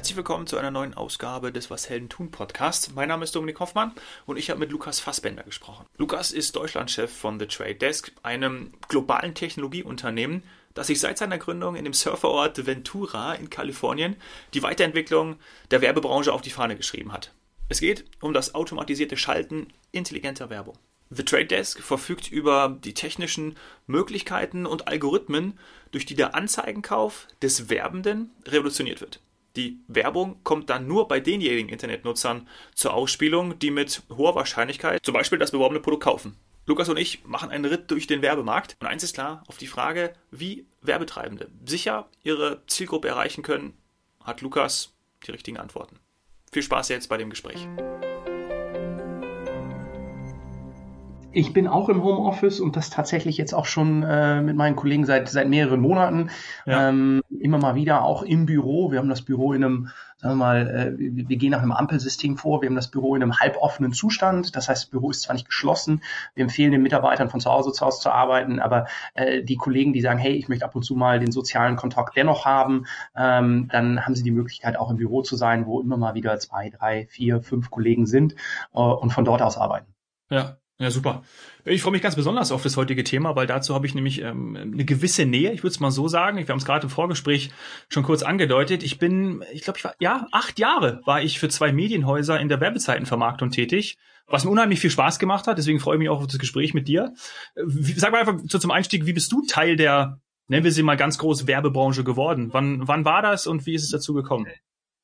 Herzlich willkommen zu einer neuen Ausgabe des Was Helden tun Podcast. Mein Name ist Dominik Hoffmann und ich habe mit Lukas Fassbender gesprochen. Lukas ist Deutschlandchef von The Trade Desk, einem globalen Technologieunternehmen, das sich seit seiner Gründung in dem Surferort Ventura in Kalifornien die Weiterentwicklung der Werbebranche auf die Fahne geschrieben hat. Es geht um das automatisierte Schalten intelligenter Werbung. The Trade Desk verfügt über die technischen Möglichkeiten und Algorithmen, durch die der Anzeigenkauf des Werbenden revolutioniert wird. Die Werbung kommt dann nur bei denjenigen Internetnutzern zur Ausspielung, die mit hoher Wahrscheinlichkeit zum Beispiel das beworbene Produkt kaufen. Lukas und ich machen einen Ritt durch den Werbemarkt und eins ist klar, auf die Frage, wie Werbetreibende sicher ihre Zielgruppe erreichen können, hat Lukas die richtigen Antworten. Viel Spaß jetzt bei dem Gespräch. Ich bin auch im Homeoffice und das tatsächlich jetzt auch schon äh, mit meinen Kollegen seit seit mehreren Monaten. Ja. Ähm, immer mal wieder auch im Büro. Wir haben das Büro in einem, sagen wir mal, äh, wir, gehen nach einem Ampelsystem vor. Wir haben das Büro in einem halboffenen Zustand. Das heißt, das Büro ist zwar nicht geschlossen. Wir empfehlen den Mitarbeitern von zu Hause zu Hause zu arbeiten, aber äh, die Kollegen, die sagen, hey, ich möchte ab und zu mal den sozialen Kontakt dennoch haben, ähm, dann haben sie die Möglichkeit, auch im Büro zu sein, wo immer mal wieder zwei, drei, vier, fünf Kollegen sind äh, und von dort aus arbeiten. Ja, ja, super. Ich freue mich ganz besonders auf das heutige Thema, weil dazu habe ich nämlich ähm, eine gewisse Nähe, ich würde es mal so sagen. Wir haben es gerade im Vorgespräch schon kurz angedeutet. Ich bin, ich glaube, ich war, ja, acht Jahre war ich für zwei Medienhäuser in der Werbezeitenvermarktung tätig, was mir unheimlich viel Spaß gemacht hat. Deswegen freue ich mich auch auf das Gespräch mit dir. Wie, sag mal einfach so zum Einstieg, wie bist du Teil der, nennen wir sie mal ganz groß, Werbebranche geworden? Wann, wann war das und wie ist es dazu gekommen?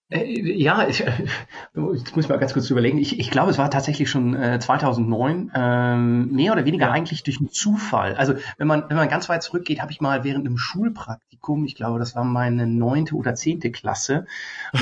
Äh, ja, ich, jetzt muss ich mal ganz kurz überlegen. Ich, ich glaube, es war tatsächlich schon äh, 2009, ähm, mehr oder weniger ja. eigentlich durch einen Zufall. Also wenn man wenn man ganz weit zurückgeht, habe ich mal während einem Schulpraktikum, ich glaube, das war meine neunte oder zehnte Klasse,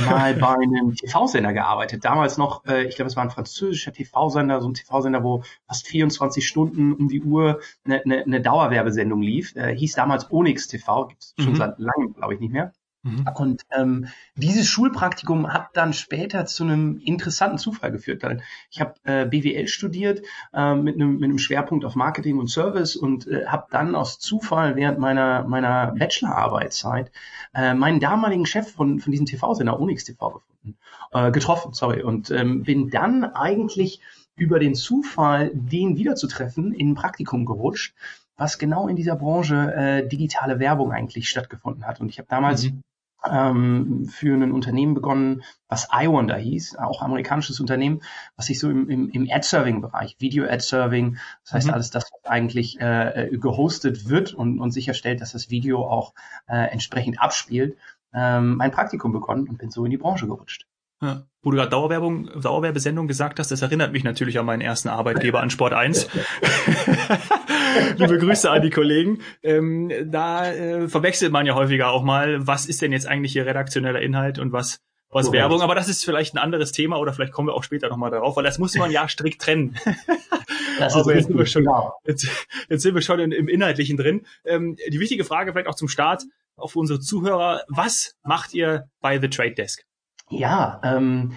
mal bei einem TV-Sender gearbeitet. Damals noch, äh, ich glaube, es war ein französischer TV-Sender, so ein TV-Sender, wo fast 24 Stunden um die Uhr eine, eine, eine Dauerwerbesendung lief. Äh, hieß damals Onyx TV, gibt es schon mhm. seit langem, glaube ich, nicht mehr. Mhm. Und ähm, dieses Schulpraktikum hat dann später zu einem interessanten Zufall geführt. Weil ich habe äh, BWL studiert äh, mit, einem, mit einem Schwerpunkt auf Marketing und Service und äh, habe dann aus Zufall während meiner meiner Bachelorarbeitszeit äh, meinen damaligen Chef von von diesem TV-Sender Onyx TV gefunden, äh, getroffen, sorry, und ähm, bin dann eigentlich über den Zufall, den wiederzutreffen, in ein Praktikum gerutscht was genau in dieser Branche äh, digitale Werbung eigentlich stattgefunden hat. Und ich habe damals mhm ähm, für ein Unternehmen begonnen, was iWonder hieß, auch amerikanisches Unternehmen, was sich so im, im, im Ad-Serving-Bereich, Video-Ad-Serving, das heißt mhm. alles das, was eigentlich äh, gehostet wird und, und sicherstellt, dass das Video auch äh, entsprechend abspielt, ähm, mein Praktikum begonnen und bin so in die Branche gerutscht. Ja. Wo du gerade Dauerwerbung, Dauerwerbesendung gesagt hast, das erinnert mich natürlich an meinen ersten Arbeitgeber an Sport 1. Liebe Grüße an die Kollegen. Ähm, da äh, verwechselt man ja häufiger auch mal, was ist denn jetzt eigentlich hier redaktioneller Inhalt und was was Correct. Werbung, aber das ist vielleicht ein anderes Thema oder vielleicht kommen wir auch später nochmal darauf, weil das muss man ja strikt trennen. das ist jetzt, sind wir schon, genau. jetzt, jetzt sind wir schon in, im Inhaltlichen drin. Ähm, die wichtige Frage vielleicht auch zum Start, für unsere Zuhörer, was macht ihr bei The Trade Desk? Ja, ähm,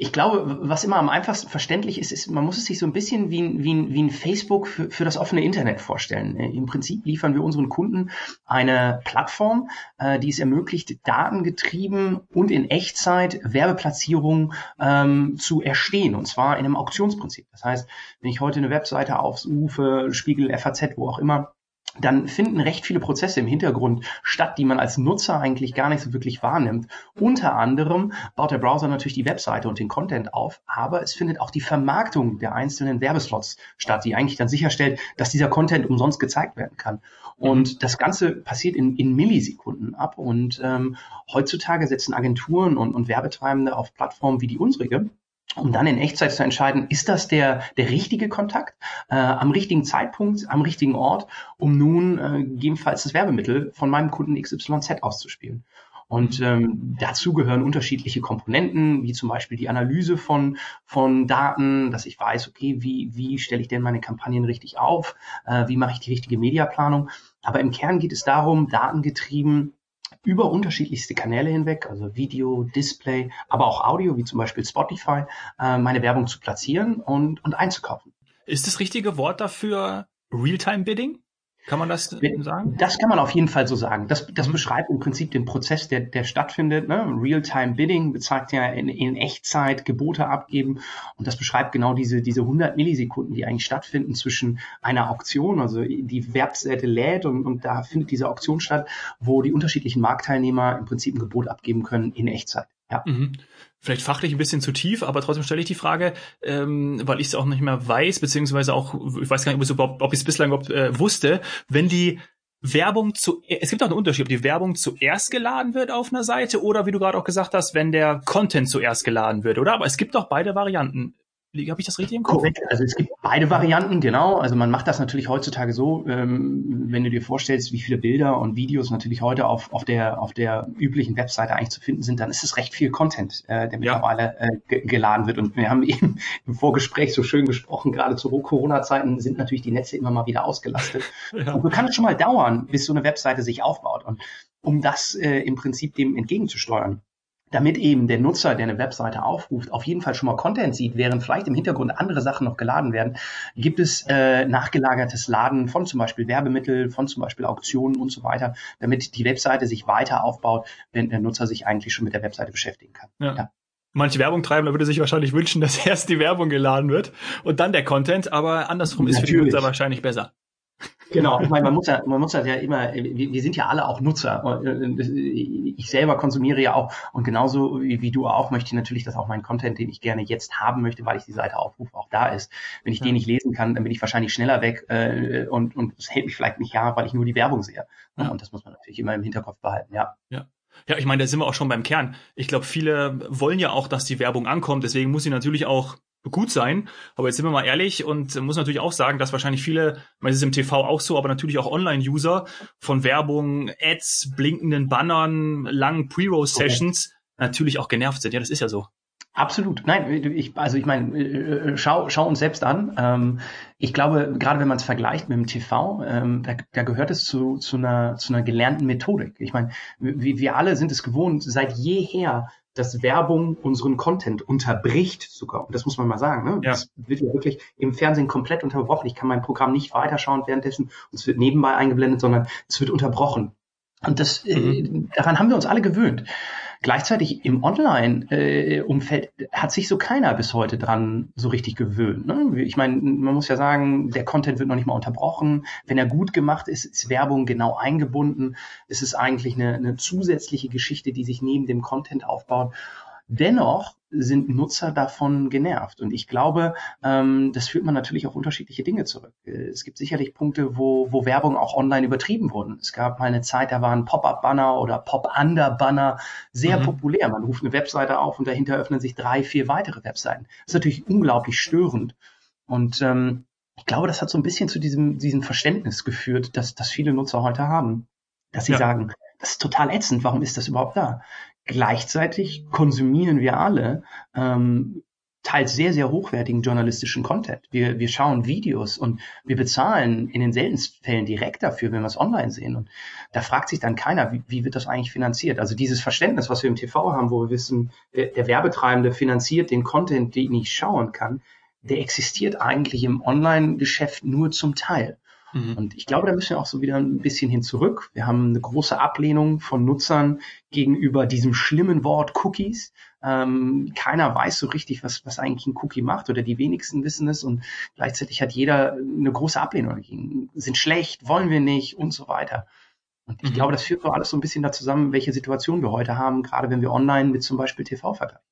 ich glaube, was immer am einfachsten verständlich ist, ist, man muss es sich so ein bisschen wie ein, wie ein, wie ein Facebook für, für das offene Internet vorstellen. Äh, Im Prinzip liefern wir unseren Kunden eine Plattform, äh, die es ermöglicht, datengetrieben und in Echtzeit Werbeplatzierungen ähm, zu erstehen. Und zwar in einem Auktionsprinzip. Das heißt, wenn ich heute eine Webseite aufrufe, Spiegel, FAZ, wo auch immer, dann finden recht viele Prozesse im Hintergrund statt, die man als Nutzer eigentlich gar nicht so wirklich wahrnimmt. Unter anderem baut der Browser natürlich die Webseite und den Content auf, aber es findet auch die Vermarktung der einzelnen Werbeslots statt, die eigentlich dann sicherstellt, dass dieser Content umsonst gezeigt werden kann. Und mhm. das Ganze passiert in, in Millisekunden ab. Und ähm, heutzutage setzen Agenturen und, und Werbetreibende auf Plattformen wie die unsrige um dann in Echtzeit zu entscheiden, ist das der, der richtige Kontakt äh, am richtigen Zeitpunkt, am richtigen Ort, um nun äh, gegebenenfalls das Werbemittel von meinem Kunden XYZ auszuspielen. Und ähm, dazu gehören unterschiedliche Komponenten, wie zum Beispiel die Analyse von, von Daten, dass ich weiß, okay, wie, wie stelle ich denn meine Kampagnen richtig auf, äh, wie mache ich die richtige Mediaplanung. Aber im Kern geht es darum, datengetrieben über unterschiedlichste Kanäle hinweg, also Video, Display, aber auch Audio, wie zum Beispiel Spotify, äh, meine Werbung zu platzieren und, und einzukaufen. Ist das richtige Wort dafür Realtime Bidding? Kann man das sagen? Das kann man auf jeden Fall so sagen. Das, das beschreibt im Prinzip den Prozess, der, der stattfindet. Ne? Real-Time-Bidding bezeigt ja in, in Echtzeit Gebote abgeben. Und das beschreibt genau diese, diese 100 Millisekunden, die eigentlich stattfinden zwischen einer Auktion, also die Webseite lädt und, und da findet diese Auktion statt, wo die unterschiedlichen Marktteilnehmer im Prinzip ein Gebot abgeben können in Echtzeit. Ja. Mhm vielleicht fachlich ein bisschen zu tief, aber trotzdem stelle ich die Frage, ähm, weil ich es auch nicht mehr weiß, beziehungsweise auch, ich weiß gar nicht, ob, ob ich es bislang überhaupt äh, wusste, wenn die Werbung zu, es gibt auch einen Unterschied, ob die Werbung zuerst geladen wird auf einer Seite oder wie du gerade auch gesagt hast, wenn der Content zuerst geladen wird, oder? Aber es gibt doch beide Varianten. Habe ich das richtig im Kopf? Korrekt. Also es gibt beide Varianten, genau. Also man macht das natürlich heutzutage so, ähm, wenn du dir vorstellst, wie viele Bilder und Videos natürlich heute auf, auf, der, auf der üblichen Webseite eigentlich zu finden sind, dann ist es recht viel Content, äh, der mittlerweile äh, geladen wird. Und wir haben eben im Vorgespräch so schön gesprochen, gerade zu Corona-Zeiten sind natürlich die Netze immer mal wieder ausgelastet. ja. Und kann es schon mal dauern, bis so eine Webseite sich aufbaut. Und um das äh, im Prinzip dem entgegenzusteuern, damit eben der Nutzer, der eine Webseite aufruft, auf jeden Fall schon mal Content sieht, während vielleicht im Hintergrund andere Sachen noch geladen werden, gibt es äh, nachgelagertes Laden von zum Beispiel Werbemittel, von zum Beispiel Auktionen und so weiter, damit die Webseite sich weiter aufbaut, wenn der Nutzer sich eigentlich schon mit der Webseite beschäftigen kann. Ja. ja. Manche Werbung treiben, da würde sich wahrscheinlich wünschen, dass erst die Werbung geladen wird und dann der Content, aber andersrum ist Natürlich. für die Nutzer wahrscheinlich besser. Genau, ich meine, man muss ja, man muss ja immer, wir, wir sind ja alle auch Nutzer. Ich selber konsumiere ja auch und genauso wie, wie, du auch möchte ich natürlich, dass auch mein Content, den ich gerne jetzt haben möchte, weil ich die Seite aufrufe, auch da ist. Wenn ich ja. den nicht lesen kann, dann bin ich wahrscheinlich schneller weg äh, und und es hält mich vielleicht nicht ja, weil ich nur die Werbung sehe. Ja. Und das muss man natürlich immer im Hinterkopf behalten. Ja. Ja. Ja, ich meine, da sind wir auch schon beim Kern. Ich glaube, viele wollen ja auch, dass die Werbung ankommt. Deswegen muss sie natürlich auch gut sein. Aber jetzt sind wir mal ehrlich und muss natürlich auch sagen, dass wahrscheinlich viele, es ist im TV auch so, aber natürlich auch Online-User von Werbung, Ads, blinkenden Bannern, langen Pre-Roll-Sessions okay. natürlich auch genervt sind. Ja, das ist ja so. Absolut. Nein, ich, also ich meine, äh, schau, schau uns selbst an. Ähm, ich glaube, gerade wenn man es vergleicht mit dem TV, ähm, da, da gehört es zu, zu, einer, zu einer gelernten Methodik. Ich meine, wir, wir alle sind es gewohnt, seit jeher dass Werbung unseren Content unterbricht sogar. Und das muss man mal sagen. Ne? Ja. Das wird ja wirklich im Fernsehen komplett unterbrochen. Ich kann mein Programm nicht weiterschauen währenddessen und es wird nebenbei eingeblendet, sondern es wird unterbrochen. Und das, äh, mhm. äh, daran haben wir uns alle gewöhnt. Gleichzeitig im Online-Umfeld hat sich so keiner bis heute dran so richtig gewöhnt. Ne? Ich meine, man muss ja sagen, der Content wird noch nicht mal unterbrochen. Wenn er gut gemacht ist, ist Werbung genau eingebunden. Es ist eigentlich eine, eine zusätzliche Geschichte, die sich neben dem Content aufbaut. Dennoch sind Nutzer davon genervt. Und ich glaube, ähm, das führt man natürlich auf unterschiedliche Dinge zurück. Äh, es gibt sicherlich Punkte, wo, wo Werbung auch online übertrieben wurden. Es gab mal eine Zeit, da waren Pop-up-Banner oder Pop-under-Banner sehr mhm. populär. Man ruft eine Webseite auf und dahinter öffnen sich drei, vier weitere Webseiten. Das ist natürlich unglaublich störend. Und ähm, ich glaube, das hat so ein bisschen zu diesem, diesem Verständnis geführt, dass, dass viele Nutzer heute haben. Dass sie ja. sagen, das ist total ätzend, warum ist das überhaupt da? Gleichzeitig konsumieren wir alle ähm, teils sehr, sehr hochwertigen journalistischen Content. Wir, wir schauen Videos und wir bezahlen in den seltensten Fällen direkt dafür, wenn wir es online sehen. Und da fragt sich dann keiner, wie, wie wird das eigentlich finanziert? Also dieses Verständnis, was wir im TV haben, wo wir wissen, der, der Werbetreibende finanziert den Content, den ich schauen kann, der existiert eigentlich im Online-Geschäft nur zum Teil. Mhm. Und ich glaube, da müssen wir auch so wieder ein bisschen hin zurück. Wir haben eine große Ablehnung von Nutzern gegenüber diesem schlimmen Wort Cookies. Ähm, keiner weiß so richtig, was, was eigentlich ein Cookie macht oder die wenigsten wissen es und gleichzeitig hat jeder eine große Ablehnung dagegen. Sind schlecht, wollen wir nicht und so weiter. Und ich mhm. glaube, das führt so alles so ein bisschen da zusammen, welche Situation wir heute haben, gerade wenn wir online mit zum Beispiel TV vergleichen.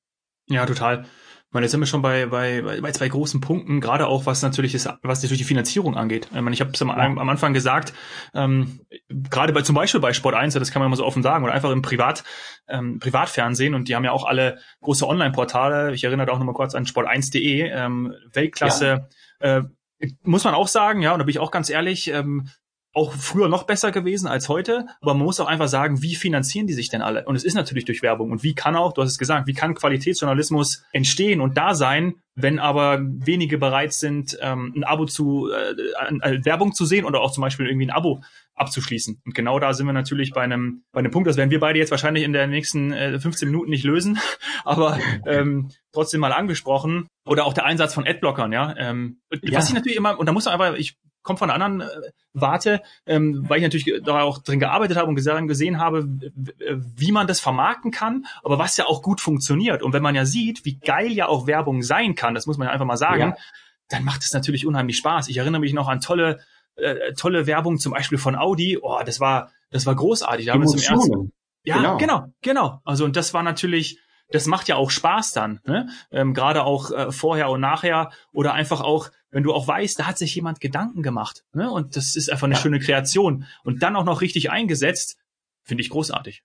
Ja, total. Ich meine, jetzt sind wir schon bei, bei, bei zwei großen Punkten, gerade auch was natürlich ist, was natürlich die Finanzierung angeht. Ich, meine, ich habe es am, am, Anfang gesagt, ähm, gerade bei zum Beispiel bei Sport 1, das kann man mal so offen sagen, oder einfach im Privat, ähm, Privatfernsehen und die haben ja auch alle große Online-Portale. Ich erinnere da auch nochmal kurz an sport1.de, ähm, Weltklasse. Ja. Äh, muss man auch sagen, ja, und da bin ich auch ganz ehrlich, ähm, auch früher noch besser gewesen als heute, aber man muss auch einfach sagen, wie finanzieren die sich denn alle? Und es ist natürlich durch Werbung. Und wie kann auch, du hast es gesagt, wie kann Qualitätsjournalismus entstehen und da sein, wenn aber wenige bereit sind, ähm, ein Abo zu, äh, Werbung zu sehen oder auch zum Beispiel irgendwie ein Abo abzuschließen. Und genau da sind wir natürlich bei einem, bei einem Punkt, das werden wir beide jetzt wahrscheinlich in den nächsten äh, 15 Minuten nicht lösen, aber ähm, trotzdem mal angesprochen. Oder auch der Einsatz von Adblockern, ja. Ähm, ja. Was ich natürlich immer, und da muss man einfach, ich komme von einer anderen äh, Warte, ähm, weil ich natürlich da auch drin gearbeitet habe und gesehen habe, wie man das vermarkten kann, aber was ja auch gut funktioniert. Und wenn man ja sieht, wie geil ja auch Werbung sein kann, das muss man ja einfach mal sagen, ja. dann macht es natürlich unheimlich Spaß. Ich erinnere mich noch an tolle, äh, tolle Werbung, zum Beispiel von Audi. Oh, das war, das war großartig. Da haben wir zum ersten, ja, genau. genau, genau. Also und das war natürlich, das macht ja auch Spaß dann, ne? ähm, gerade auch äh, vorher und nachher oder einfach auch, wenn du auch weißt, da hat sich jemand Gedanken gemacht ne? und das ist einfach eine ja. schöne Kreation und dann auch noch richtig eingesetzt, finde ich großartig.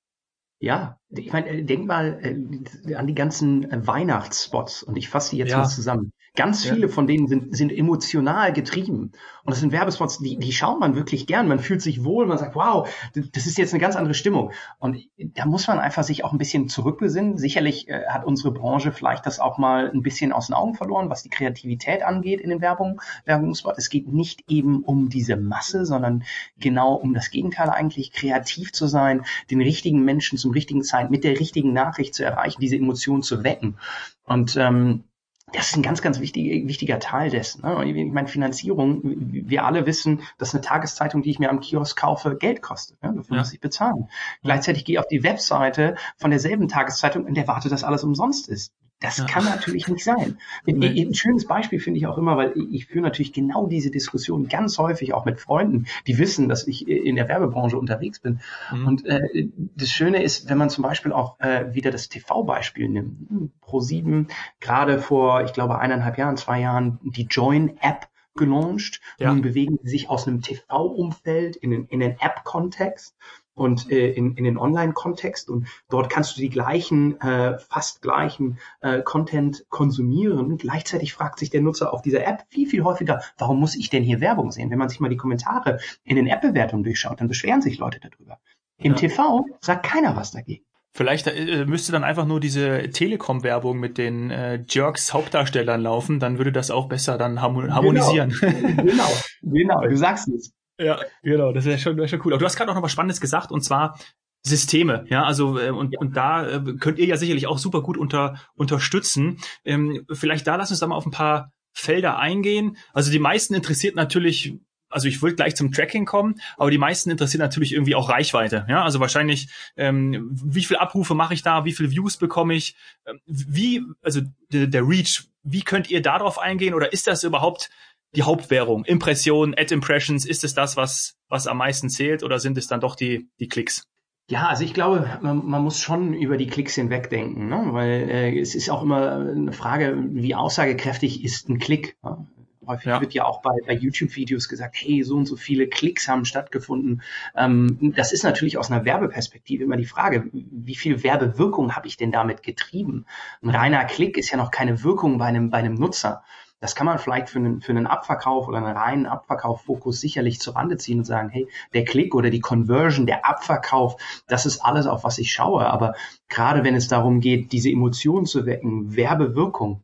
Ja, ich meine, äh, denk mal äh, an die ganzen äh, Weihnachtsspots und ich fasse die jetzt ja. mal zusammen. Ganz viele ja. von denen sind, sind emotional getrieben. Und das sind Werbespots, die, die schaut man wirklich gern. Man fühlt sich wohl, man sagt, wow, das ist jetzt eine ganz andere Stimmung. Und da muss man einfach sich auch ein bisschen zurückbesinnen. Sicherlich äh, hat unsere Branche vielleicht das auch mal ein bisschen aus den Augen verloren, was die Kreativität angeht in den Werbung, Werbungspots. Es geht nicht eben um diese Masse, sondern genau um das Gegenteil eigentlich, kreativ zu sein, den richtigen Menschen zum richtigen Zeit mit der richtigen Nachricht zu erreichen, diese Emotionen zu wecken. Und ähm, das ist ein ganz, ganz wichtig, wichtiger Teil dessen. Ne? Ich meine, Finanzierung, wir alle wissen, dass eine Tageszeitung, die ich mir am Kiosk kaufe, Geld kostet. Ne? Dafür ja. muss ich bezahlen. Gleichzeitig gehe ich auf die Webseite von derselben Tageszeitung und erwarte, dass alles umsonst ist. Das ja. kann natürlich nicht sein. Nee. Ein schönes Beispiel finde ich auch immer, weil ich führe natürlich genau diese Diskussion ganz häufig auch mit Freunden, die wissen, dass ich in der Werbebranche unterwegs bin. Mhm. Und äh, das Schöne ist, wenn man zum Beispiel auch äh, wieder das TV-Beispiel nimmt. Hm, Pro7 gerade vor, ich glaube, eineinhalb Jahren, zwei Jahren die Join-App gelauncht. Ja. Nun bewegen sie sich aus einem TV-Umfeld in den, in den App-Kontext und äh, in, in den Online-Kontext und dort kannst du die gleichen, äh, fast gleichen äh, Content konsumieren. Gleichzeitig fragt sich der Nutzer auf dieser App viel, viel häufiger, warum muss ich denn hier Werbung sehen? Wenn man sich mal die Kommentare in den App-Bewertungen durchschaut, dann beschweren sich Leute darüber. Im ja. TV sagt keiner was dagegen. Vielleicht äh, müsste dann einfach nur diese Telekom-Werbung mit den äh, Jerks Hauptdarstellern laufen, dann würde das auch besser dann genau. harmonisieren. Genau, genau, genau du sagst es. Ja, genau, das wäre schon, wär schon cool. Aber du hast gerade auch noch was Spannendes gesagt, und zwar Systeme, ja, also äh, und, und da äh, könnt ihr ja sicherlich auch super gut unter, unterstützen. Ähm, vielleicht da lass uns da mal auf ein paar Felder eingehen. Also die meisten interessiert natürlich, also ich würde gleich zum Tracking kommen, aber die meisten interessiert natürlich irgendwie auch Reichweite. Ja, also wahrscheinlich, ähm, wie viel Abrufe mache ich da, wie viel Views bekomme ich, ähm, wie, also der, der Reach, wie könnt ihr darauf eingehen oder ist das überhaupt die Hauptwährung? Impressionen, Ad-Impressions, ist es das, was, was am meisten zählt oder sind es dann doch die, die Klicks? Ja, also ich glaube, man, man muss schon über die Klicks hinwegdenken, ne? weil äh, es ist auch immer eine Frage, wie aussagekräftig ist ein Klick. Ne? Häufig ja. wird ja auch bei, bei YouTube-Videos gesagt, hey, so und so viele Klicks haben stattgefunden. Ähm, das ist natürlich aus einer Werbeperspektive immer die Frage, wie viel Werbewirkung habe ich denn damit getrieben? Ein reiner Klick ist ja noch keine Wirkung bei einem, bei einem Nutzer. Das kann man vielleicht für einen, für einen Abverkauf oder einen reinen Abverkauffokus sicherlich zur Rande ziehen und sagen, hey, der Klick oder die Conversion, der Abverkauf, das ist alles, auf was ich schaue. Aber gerade wenn es darum geht, diese Emotionen zu wecken, Werbewirkung,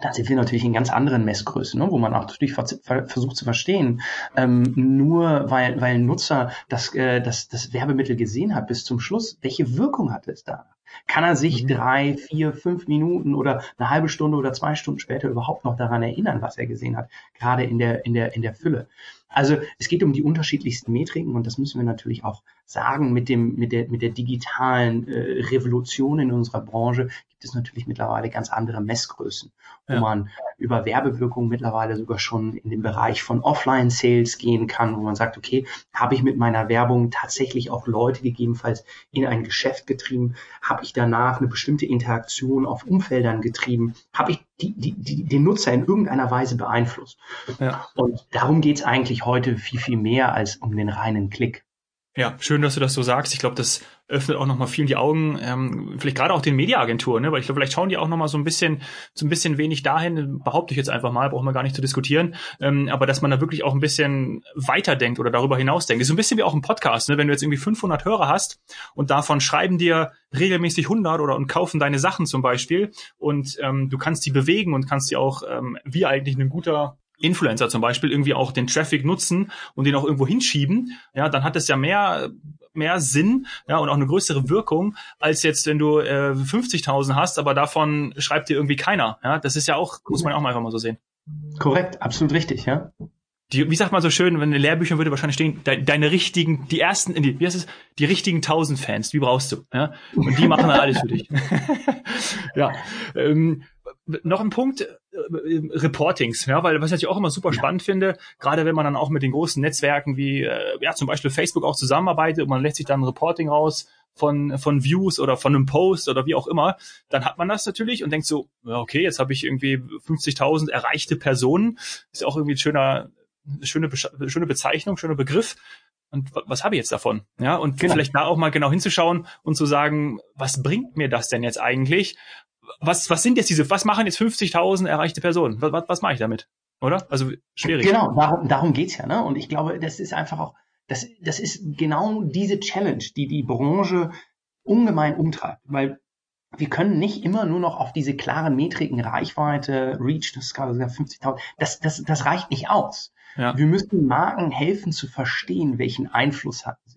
dann sind wir natürlich in ganz anderen Messgrößen, ne, wo man auch natürlich versucht zu verstehen, ähm, nur weil, weil ein Nutzer das, äh, das, das Werbemittel gesehen hat bis zum Schluss, welche Wirkung hat es da? Kann er sich mhm. drei, vier, fünf Minuten oder eine halbe Stunde oder zwei Stunden später überhaupt noch daran erinnern, was er gesehen hat? Gerade in der, in der, in der Fülle. Also es geht um die unterschiedlichsten Metriken und das müssen wir natürlich auch sagen. Mit dem, mit der, mit der digitalen äh, Revolution in unserer Branche gibt es natürlich mittlerweile ganz andere Messgrößen, wo ja. man über Werbewirkung mittlerweile sogar schon in den Bereich von Offline-Sales gehen kann, wo man sagt, okay, habe ich mit meiner Werbung tatsächlich auch Leute gegebenenfalls in ein Geschäft getrieben? Habe ich danach eine bestimmte Interaktion auf Umfeldern getrieben? Habe ich die, die, die, den Nutzer in irgendeiner Weise beeinflusst? Ja. Und darum geht es eigentlich heute viel, viel mehr als um den reinen Klick. Ja, schön, dass du das so sagst. Ich glaube, das öffnet auch nochmal vielen die Augen, ähm, vielleicht gerade auch den Mediaagenturen, ne? weil ich glaube, vielleicht schauen die auch nochmal so ein bisschen, so ein bisschen wenig dahin, behaupte ich jetzt einfach mal, brauchen wir gar nicht zu diskutieren, ähm, aber dass man da wirklich auch ein bisschen weiterdenkt oder darüber hinaus denkt. Das ist so ein bisschen wie auch ein Podcast, ne? wenn du jetzt irgendwie 500 Hörer hast und davon schreiben dir regelmäßig 100 oder und kaufen deine Sachen zum Beispiel und ähm, du kannst die bewegen und kannst die auch, ähm, wie eigentlich ein guter Influencer zum Beispiel irgendwie auch den Traffic nutzen und den auch irgendwo hinschieben, ja, dann hat es ja mehr mehr Sinn ja, und auch eine größere Wirkung, als jetzt, wenn du äh, 50.000 hast, aber davon schreibt dir irgendwie keiner. Ja, das ist ja auch, muss man auch mal einfach mal so sehen. Korrekt, absolut richtig, ja. die, wie sagt man so schön, wenn in Lehrbüchern würde wahrscheinlich stehen, de, deine richtigen, die ersten, die, wie heißt es, die richtigen tausend Fans, die brauchst du, ja, und die machen dann alles für dich. ja, ähm, noch ein Punkt, äh, Reportings, ja, weil was ich auch immer super spannend finde, gerade wenn man dann auch mit den großen Netzwerken wie, äh, ja, zum Beispiel Facebook auch zusammenarbeitet und man lässt sich dann ein Reporting raus von, von Views oder von einem Post oder wie auch immer, dann hat man das natürlich und denkt so, okay, jetzt habe ich irgendwie 50.000 erreichte Personen, ist ja auch irgendwie ein schöner, schöne, schöne Bezeichnung, schöner Begriff. Und was habe ich jetzt davon? Ja, und genau. vielleicht da auch mal genau hinzuschauen und zu sagen, was bringt mir das denn jetzt eigentlich? Was, was sind jetzt diese, was machen jetzt 50.000 erreichte Personen? Was, was, was mache ich damit? Oder? Also schwierig. Genau, darum, darum geht's ja. Ne? Und ich glaube, das ist einfach auch, das, das ist genau diese Challenge, die die Branche ungemein umtreibt. Weil wir können nicht immer nur noch auf diese klaren Metriken Reichweite, Reach, das ist gerade 50.000, das, das, das reicht nicht aus. Ja. Wir müssen Marken helfen zu verstehen, welchen Einfluss sie.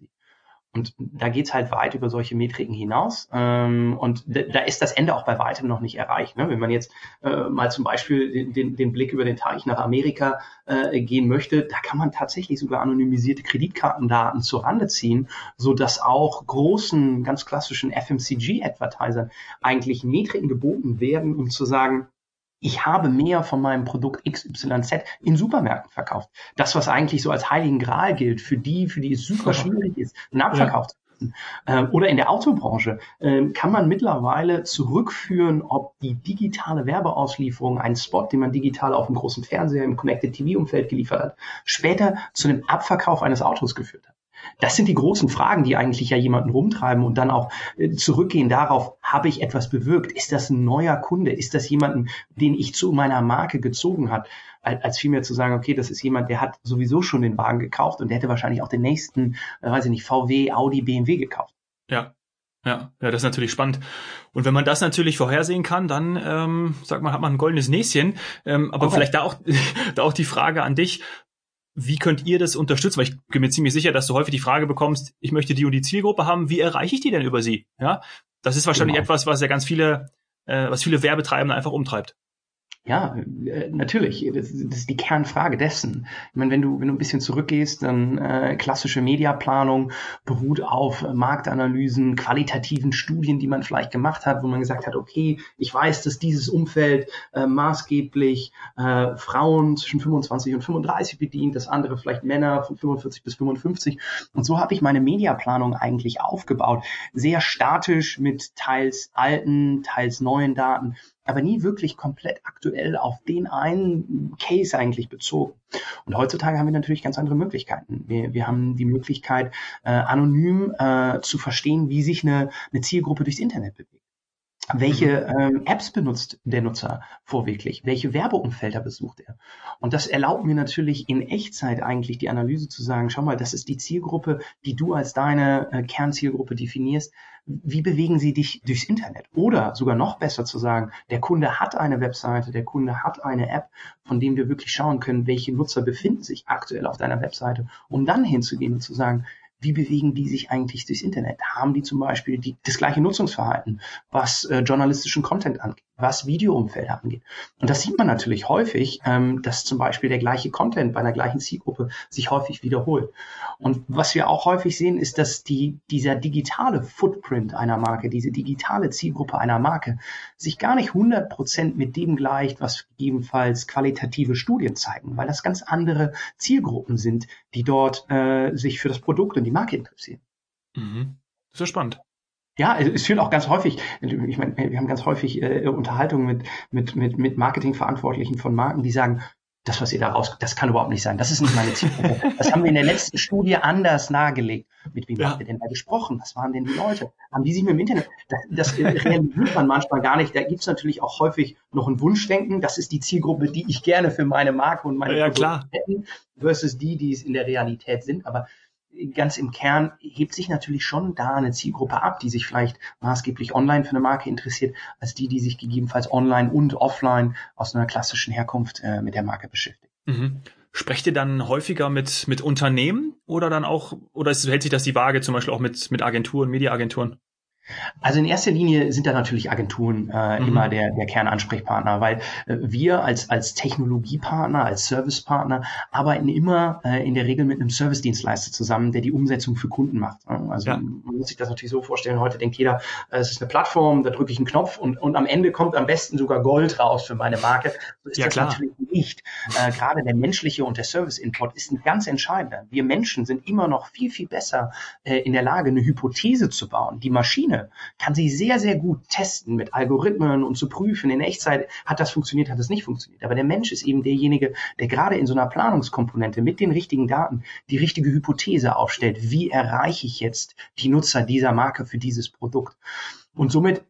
Und da geht's halt weit über solche Metriken hinaus. Ähm, und da ist das Ende auch bei weitem noch nicht erreicht. Ne? Wenn man jetzt äh, mal zum Beispiel den, den Blick über den Teich nach Amerika äh, gehen möchte, da kann man tatsächlich sogar anonymisierte Kreditkartendaten zur Rande ziehen, so dass auch großen, ganz klassischen FMCG-Advertisern eigentlich Metriken geboten werden, um zu sagen, ich habe mehr von meinem Produkt XYZ in Supermärkten verkauft. Das, was eigentlich so als heiligen Gral gilt, für die, für die es super schwierig ist, einen Abverkauf zu machen. Ähm, oder in der Autobranche ähm, kann man mittlerweile zurückführen, ob die digitale Werbeauslieferung, ein Spot, den man digital auf dem großen Fernseher im Connected TV-Umfeld geliefert hat, später zu einem Abverkauf eines Autos geführt hat. Das sind die großen Fragen, die eigentlich ja jemanden rumtreiben und dann auch äh, zurückgehen darauf, habe ich etwas bewirkt? Ist das ein neuer Kunde? Ist das jemanden, den ich zu meiner Marke gezogen hat? Als vielmehr zu sagen, okay, das ist jemand, der hat sowieso schon den Wagen gekauft und der hätte wahrscheinlich auch den nächsten, äh, weiß ich nicht, VW, Audi, BMW gekauft. Ja, ja, ja, das ist natürlich spannend. Und wenn man das natürlich vorhersehen kann, dann ähm, sagt man, hat man ein goldenes Näschen. Ähm, aber okay. vielleicht da auch, da auch die Frage an dich. Wie könnt ihr das unterstützen? Weil ich bin mir ziemlich sicher, dass du häufig die Frage bekommst, ich möchte die und die Zielgruppe haben, wie erreiche ich die denn über sie? Ja, das ist wahrscheinlich genau. etwas, was ja ganz viele, äh, was viele Werbetreibende einfach umtreibt. Ja, äh, natürlich. Das, das, ist die Kernfrage dessen. Ich meine, wenn du, wenn du ein bisschen zurückgehst, dann äh, klassische Mediaplanung beruht auf Marktanalysen, qualitativen Studien, die man vielleicht gemacht hat, wo man gesagt hat, okay, ich weiß, dass dieses Umfeld äh, maßgeblich äh, Frauen zwischen 25 und 35 bedient, das andere vielleicht Männer von 45 bis 55. Und so habe ich meine Mediaplanung eigentlich aufgebaut. Sehr statisch mit teils alten, teils neuen Daten aber nie wirklich komplett aktuell auf den einen Case eigentlich bezogen. Und heutzutage haben wir natürlich ganz andere Möglichkeiten. Wir, wir haben die Möglichkeit, äh, anonym äh, zu verstehen, wie sich eine, eine Zielgruppe durchs Internet bewegt. Welche ähm, Apps benutzt der Nutzer vorwiegend? Welche Werbeumfelder besucht er? Und das erlaubt mir natürlich in Echtzeit eigentlich die Analyse zu sagen, schau mal, das ist die Zielgruppe, die du als deine äh, Kernzielgruppe definierst. Wie bewegen sie dich durchs Internet? Oder sogar noch besser zu sagen, der Kunde hat eine Webseite, der Kunde hat eine App, von dem wir wirklich schauen können, welche Nutzer befinden sich aktuell auf deiner Webseite, um dann hinzugehen und zu sagen, wie bewegen die sich eigentlich durchs Internet? Haben die zum Beispiel die, das gleiche Nutzungsverhalten, was äh, journalistischen Content angeht, was Videoumfelder angeht? Und das sieht man natürlich häufig, ähm, dass zum Beispiel der gleiche Content bei einer gleichen Zielgruppe sich häufig wiederholt. Und was wir auch häufig sehen, ist, dass die, dieser digitale Footprint einer Marke, diese digitale Zielgruppe einer Marke sich gar nicht 100 Prozent mit dem gleicht, was gegebenenfalls qualitative Studien zeigen, weil das ganz andere Zielgruppen sind, die dort äh, sich für das Produkt und die Marke interessieren. Mhm. Ja spannend. Ja, es führt auch ganz häufig, ich meine, wir haben ganz häufig äh, Unterhaltungen mit, mit, mit, mit Marketingverantwortlichen von Marken, die sagen, das, was ihr da raus, das kann überhaupt nicht sein. Das ist nicht meine Zielgruppe. Das haben wir in der letzten Studie anders nahegelegt. Mit wem ja. habt ihr denn da gesprochen? Was waren denn die Leute? Haben die sich mit dem Internet? Das, das realisiert man manchmal gar nicht. Da gibt's natürlich auch häufig noch ein Wunschdenken. Das ist die Zielgruppe, die ich gerne für meine Marke und meine ja, klar. hätten, versus die, die es in der Realität sind. Aber ganz im Kern hebt sich natürlich schon da eine Zielgruppe ab, die sich vielleicht maßgeblich online für eine Marke interessiert, als die, die sich gegebenenfalls online und offline aus einer klassischen Herkunft äh, mit der Marke beschäftigt. Mhm. Sprecht ihr dann häufiger mit, mit Unternehmen oder dann auch, oder hält sich das die Waage zum Beispiel auch mit, mit Agenturen, Mediaagenturen? Also in erster Linie sind da natürlich Agenturen äh, mhm. immer der, der Kernansprechpartner, weil äh, wir als, als Technologiepartner, als Servicepartner arbeiten immer äh, in der Regel mit einem Servicedienstleister zusammen, der die Umsetzung für Kunden macht. Also ja. man muss sich das natürlich so vorstellen, heute denkt jeder, äh, es ist eine Plattform, da drücke ich einen Knopf und, und am Ende kommt am besten sogar Gold raus für meine Marke. So ist ja, das klar. natürlich nicht. Äh, gerade der menschliche und der Service-Input ist ein ganz entscheidender. Wir Menschen sind immer noch viel, viel besser äh, in der Lage, eine Hypothese zu bauen. Die Maschine Maschine kann sie sehr, sehr gut testen mit Algorithmen und zu prüfen in Echtzeit, hat das funktioniert, hat das nicht funktioniert. Aber der Mensch ist eben derjenige, der gerade in so einer Planungskomponente mit den richtigen Daten die richtige Hypothese aufstellt. Wie erreiche ich jetzt die Nutzer dieser Marke für dieses Produkt? Und somit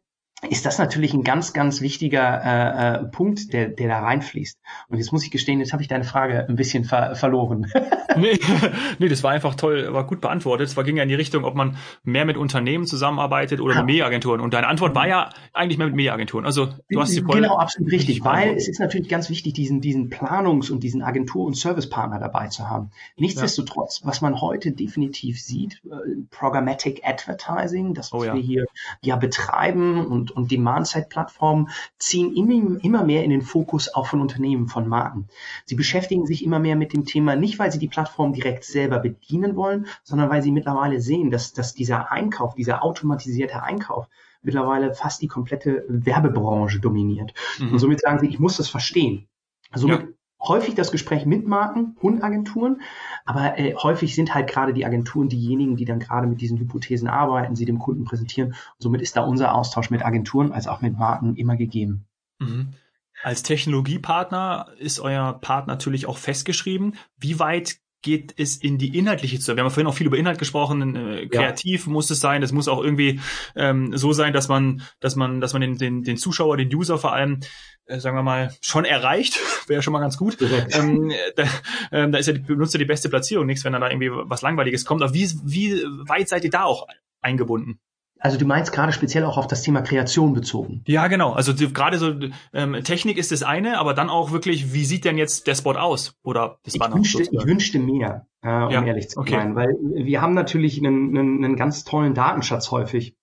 ist das natürlich ein ganz, ganz wichtiger äh, äh, Punkt, der, der da reinfließt. Und jetzt muss ich gestehen, jetzt habe ich deine Frage ein bisschen ver verloren. nee, nee, das war einfach toll, war gut beantwortet. Es war ging ja in die Richtung, ob man mehr mit Unternehmen zusammenarbeitet oder mit Mediaagenturen. Und deine Antwort war ja eigentlich mehr mit Mediaagenturen. Also du hast die Pointe Genau, absolut richtig, weil es ist natürlich ganz wichtig, diesen, diesen Planungs- und diesen Agentur- und Servicepartner dabei zu haben. Nichtsdestotrotz, ja. was man heute definitiv sieht, äh, Programmatic Advertising, das was oh, ja. wir hier ja betreiben und und Demand-Side-Plattformen ziehen immer, mehr in den Fokus auch von Unternehmen, von Marken. Sie beschäftigen sich immer mehr mit dem Thema, nicht weil sie die Plattform direkt selber bedienen wollen, sondern weil sie mittlerweile sehen, dass, dass dieser Einkauf, dieser automatisierte Einkauf mittlerweile fast die komplette Werbebranche dominiert. Mhm. Und somit sagen sie, ich muss das verstehen. Somit ja häufig das Gespräch mit Marken und Agenturen, aber äh, häufig sind halt gerade die Agenturen diejenigen, die dann gerade mit diesen Hypothesen arbeiten, sie dem Kunden präsentieren. Und somit ist da unser Austausch mit Agenturen als auch mit Marken immer gegeben. Mhm. Als Technologiepartner ist euer Part natürlich auch festgeschrieben. Wie weit geht es in die inhaltliche zu. Wir haben vorhin auch viel über Inhalt gesprochen. Äh, kreativ ja. muss es sein. Es muss auch irgendwie ähm, so sein, dass man, dass man, dass man den, den, den Zuschauer, den User vor allem, äh, sagen wir mal, schon erreicht. Wäre schon mal ganz gut. Ähm, da, ähm, da ist ja die Benutzer die beste Platzierung. Nichts, wenn da irgendwie was Langweiliges kommt. Aber wie, wie weit seid ihr da auch eingebunden? Also du meinst gerade speziell auch auf das Thema Kreation bezogen. Ja, genau. Also gerade so ähm, Technik ist das eine, aber dann auch wirklich, wie sieht denn jetzt der Spot aus? Oder das ich wünschte, ich wünschte mehr, äh, um ja, ehrlich zu okay. sein, weil wir haben natürlich einen, einen, einen ganz tollen Datenschatz häufig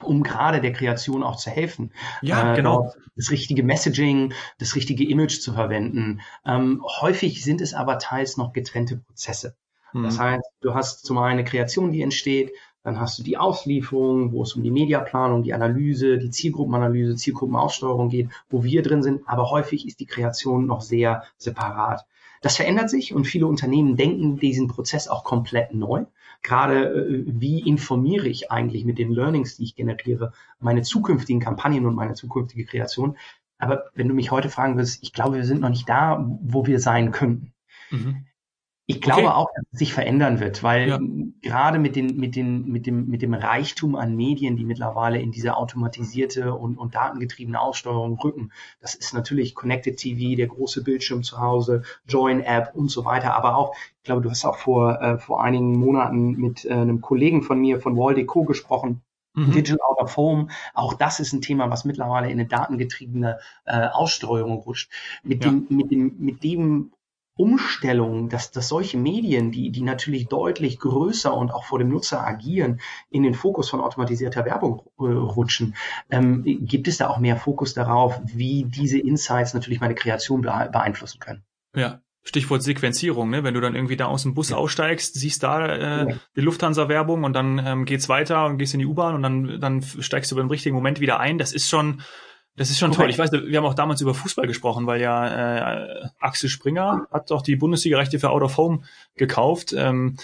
um gerade der Kreation auch zu helfen. Ja, äh, genau. Das richtige Messaging, das richtige Image zu verwenden. Ähm, häufig sind es aber teils noch getrennte Prozesse. Mhm. Das heißt, du hast zum einen eine Kreation, die entsteht, dann hast du die Auslieferung, wo es um die Mediaplanung, die Analyse, die Zielgruppenanalyse, Zielgruppenaussteuerung geht, wo wir drin sind. Aber häufig ist die Kreation noch sehr separat. Das verändert sich und viele Unternehmen denken diesen Prozess auch komplett neu. Gerade äh, wie informiere ich eigentlich mit den Learnings, die ich generiere, meine zukünftigen Kampagnen und meine zukünftige Kreation. Aber wenn du mich heute fragen wirst, ich glaube, wir sind noch nicht da, wo wir sein könnten. Mhm. Ich glaube okay. auch, dass es sich verändern wird, weil ja. gerade mit, den, mit, den, mit, dem, mit dem Reichtum an Medien, die mittlerweile in diese automatisierte und, und datengetriebene Aussteuerung rücken, das ist natürlich Connected TV, der große Bildschirm zu Hause, Join-App und so weiter, aber auch, ich glaube, du hast auch vor, äh, vor einigen Monaten mit äh, einem Kollegen von mir von Waldeco gesprochen, mhm. Digital Out of Home, auch das ist ein Thema, was mittlerweile in eine datengetriebene äh, Aussteuerung rutscht. Mit ja. dem, mit dem, mit dem Umstellung, dass, dass solche Medien, die, die natürlich deutlich größer und auch vor dem Nutzer agieren, in den Fokus von automatisierter Werbung äh, rutschen, ähm, gibt es da auch mehr Fokus darauf, wie diese Insights natürlich meine Kreation beeinflussen können. Ja, Stichwort Sequenzierung, ne? Wenn du dann irgendwie da aus dem Bus ja. aussteigst, siehst da äh, ja. die Lufthansa-Werbung und dann ähm, geht's weiter und gehst in die U-Bahn und dann, dann steigst du beim richtigen Moment wieder ein. Das ist schon, das ist schon okay. toll. Ich weiß, wir haben auch damals über Fußball gesprochen, weil ja äh, Axel Springer hat doch die Bundesliga-Rechte für Out of Home gekauft. Ähm,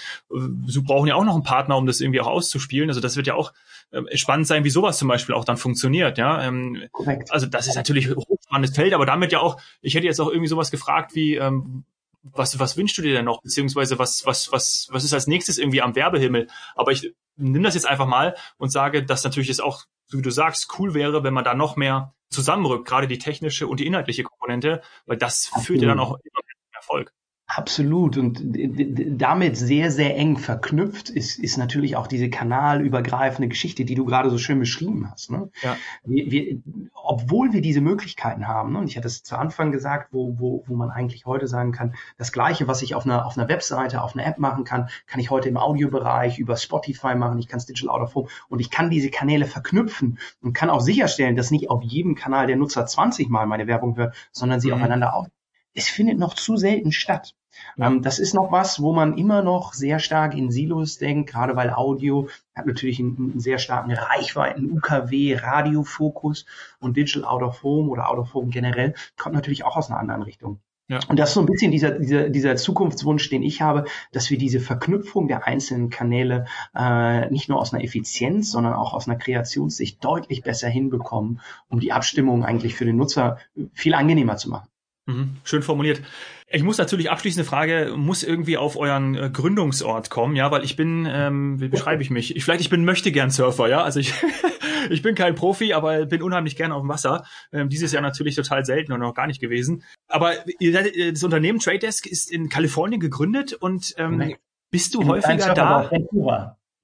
so brauchen ja auch noch einen Partner, um das irgendwie auch auszuspielen. Also das wird ja auch äh, spannend sein, wie sowas zum Beispiel auch dann funktioniert. Ja, ähm, also das ist natürlich hochspannendes Feld, aber damit ja auch. Ich hätte jetzt auch irgendwie sowas gefragt wie ähm, was, was wünschst du dir denn noch? Beziehungsweise was, was, was, was ist als nächstes irgendwie am Werbehimmel? Aber ich nimm das jetzt einfach mal und sage, dass natürlich es auch, so wie du sagst, cool wäre, wenn man da noch mehr zusammenrückt, gerade die technische und die inhaltliche Komponente, weil das führt ja dann auch immer Erfolg. Absolut. Und damit sehr, sehr eng verknüpft ist, ist natürlich auch diese kanalübergreifende Geschichte, die du gerade so schön beschrieben hast. Ne? Ja. Wir, wir, obwohl wir diese Möglichkeiten haben, ne? und ich hatte es zu Anfang gesagt, wo, wo, wo man eigentlich heute sagen kann, das Gleiche, was ich auf einer, auf einer Webseite, auf einer App machen kann, kann ich heute im Audiobereich über Spotify machen, ich kann es Digital Out of Home und ich kann diese Kanäle verknüpfen und kann auch sicherstellen, dass nicht auf jedem Kanal der Nutzer 20 Mal meine Werbung hört, sondern sie mhm. aufeinander auf. Es findet noch zu selten statt. Ja. Ähm, das ist noch was, wo man immer noch sehr stark in Silos denkt, gerade weil Audio hat natürlich einen, einen sehr starken Reichweiten, UKW, Radiofokus und Digital Out of Home oder Out of Home generell kommt natürlich auch aus einer anderen Richtung. Ja. Und das ist so ein bisschen dieser, dieser, dieser Zukunftswunsch, den ich habe, dass wir diese Verknüpfung der einzelnen Kanäle äh, nicht nur aus einer Effizienz, sondern auch aus einer Kreationssicht deutlich besser hinbekommen, um die Abstimmung eigentlich für den Nutzer viel angenehmer zu machen. Mhm, schön formuliert. Ich muss natürlich abschließende Frage, muss irgendwie auf euren äh, Gründungsort kommen, ja, weil ich bin, ähm, wie beschreibe ich mich? Ich, vielleicht ich bin möchte gern Surfer, ja, also ich, ich bin kein Profi, aber bin unheimlich gern auf dem Wasser. Ähm, dieses Jahr natürlich total selten und noch gar nicht gewesen. Aber ihr, äh, das Unternehmen Trade Desk ist in Kalifornien gegründet und ähm, bist du häufiger da?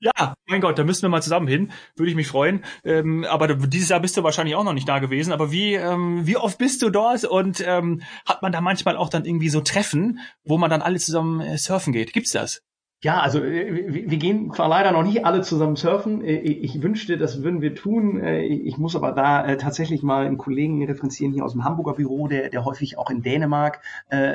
Ja, mein Gott, da müssen wir mal zusammen hin. Würde ich mich freuen. Ähm, aber dieses Jahr bist du wahrscheinlich auch noch nicht da gewesen. Aber wie, ähm, wie oft bist du dort? Und ähm, hat man da manchmal auch dann irgendwie so Treffen, wo man dann alle zusammen äh, surfen geht? Gibt's das? Ja, also äh, wir gehen zwar leider noch nicht alle zusammen surfen. Äh, ich wünschte, das würden wir tun. Äh, ich muss aber da tatsächlich mal einen Kollegen referenzieren hier aus dem Hamburger Büro, der, der häufig auch in Dänemark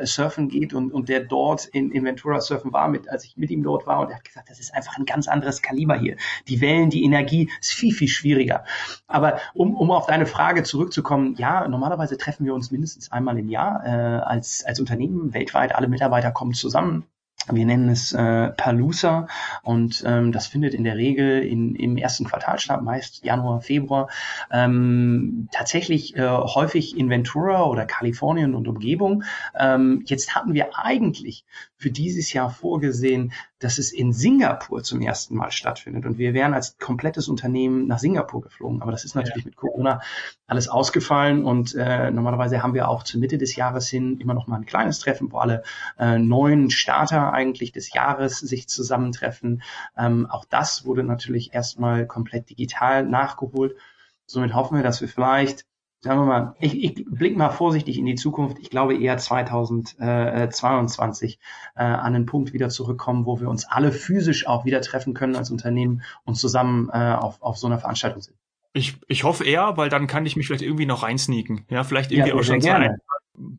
surfen geht und, und der dort in, in Ventura surfen war, mit, als ich mit ihm dort war. Und er hat gesagt, das ist einfach ein ganz anderes Kaliber hier. Die Wellen, die Energie ist viel, viel schwieriger. Aber um, um auf deine Frage zurückzukommen, ja, normalerweise treffen wir uns mindestens einmal im Jahr äh, als, als Unternehmen weltweit. Alle Mitarbeiter kommen zusammen wir nennen es äh, Palusa und ähm, das findet in der Regel in, im ersten Quartal statt, meist Januar, Februar. Ähm, tatsächlich äh, häufig in Ventura oder Kalifornien und Umgebung. Ähm, jetzt hatten wir eigentlich für dieses Jahr vorgesehen, dass es in Singapur zum ersten Mal stattfindet. Und wir wären als komplettes Unternehmen nach Singapur geflogen. Aber das ist natürlich ja. mit Corona alles ausgefallen. Und äh, normalerweise haben wir auch zur Mitte des Jahres hin immer noch mal ein kleines Treffen, wo alle äh, neuen Starter eigentlich des Jahres sich zusammentreffen. Ähm, auch das wurde natürlich erstmal komplett digital nachgeholt. Somit hoffen wir, dass wir vielleicht sagen wir mal, ich, ich blicke mal vorsichtig in die Zukunft. Ich glaube eher 2022 äh, an den Punkt wieder zurückkommen, wo wir uns alle physisch auch wieder treffen können als Unternehmen und zusammen äh, auf, auf so einer Veranstaltung sind. Ich, ich hoffe eher, weil dann kann ich mich vielleicht irgendwie noch reinsneaken. Ja, vielleicht irgendwie ja, auch schon gerne.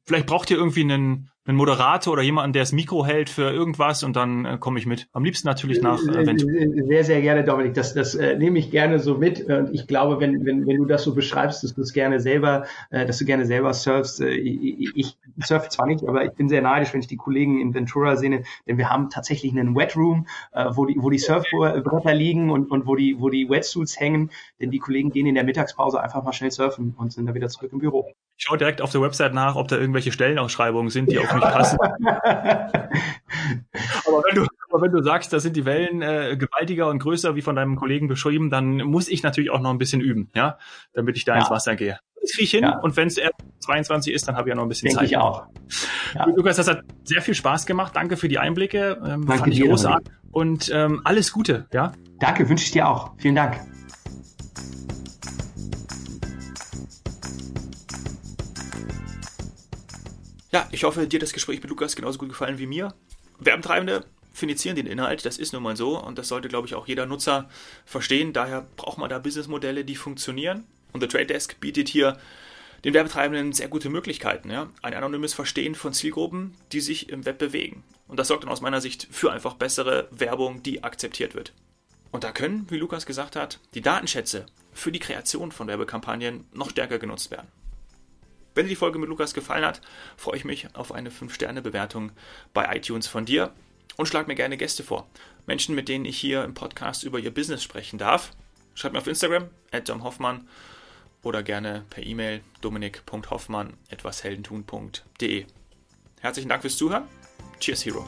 Vielleicht braucht ihr irgendwie einen, einen Moderator oder jemanden, der das Mikro hält für irgendwas und dann äh, komme ich mit. Am liebsten natürlich nach äh, Ventura. Sehr, sehr gerne, Dominik. Das, das äh, nehme ich gerne so mit. Und ich glaube, wenn, wenn, wenn du das so beschreibst, dass du es gerne selber, äh, dass du gerne selber surfst. Äh, ich, ich surfe zwar nicht, aber ich bin sehr neidisch, wenn ich die Kollegen in Ventura sehe, denn wir haben tatsächlich einen Wet Room, äh, wo die, wo die Surfbretter liegen und, und wo die, wo die Wetsuits hängen. Denn die Kollegen gehen in der Mittagspause einfach mal schnell surfen und sind dann wieder zurück im Büro. Ich schaue direkt auf der Website nach, ob da irgendwelche Stellenausschreibungen sind, die auf mich passen. aber, wenn du, aber wenn du sagst, da sind die Wellen äh, gewaltiger und größer, wie von deinem Kollegen beschrieben, dann muss ich natürlich auch noch ein bisschen üben, ja, damit ich da ja. ins Wasser gehe. Das kriege ich hin ja. und wenn es erst 22 ist, dann habe ich ja noch ein bisschen Denk Zeit. ich auch. Ja. Lukas, das hat sehr viel Spaß gemacht. Danke für die Einblicke. Ähm, Danke fand ich großartig. Und ähm, alles Gute, ja. Danke, wünsche ich dir auch. Vielen Dank. Ja, ich hoffe, dir das Gespräch mit Lukas genauso gut gefallen wie mir. Werbentreibende findizieren den Inhalt, das ist nun mal so und das sollte, glaube ich, auch jeder Nutzer verstehen. Daher braucht man da Businessmodelle, die funktionieren. Und der Trade Desk bietet hier den Werbetreibenden sehr gute Möglichkeiten. Ja? Ein anonymes Verstehen von Zielgruppen, die sich im Web bewegen. Und das sorgt dann aus meiner Sicht für einfach bessere Werbung, die akzeptiert wird. Und da können, wie Lukas gesagt hat, die Datenschätze für die Kreation von Werbekampagnen noch stärker genutzt werden. Wenn dir die Folge mit Lukas gefallen hat, freue ich mich auf eine 5-Sterne-Bewertung bei iTunes von dir und schlag mir gerne Gäste vor. Menschen, mit denen ich hier im Podcast über ihr Business sprechen darf. Schreib mir auf Instagram, Hoffmann oder gerne per E-Mail dominik.hoffmann etwasheldentun.de. Herzlichen Dank fürs Zuhören. Cheers, Hero.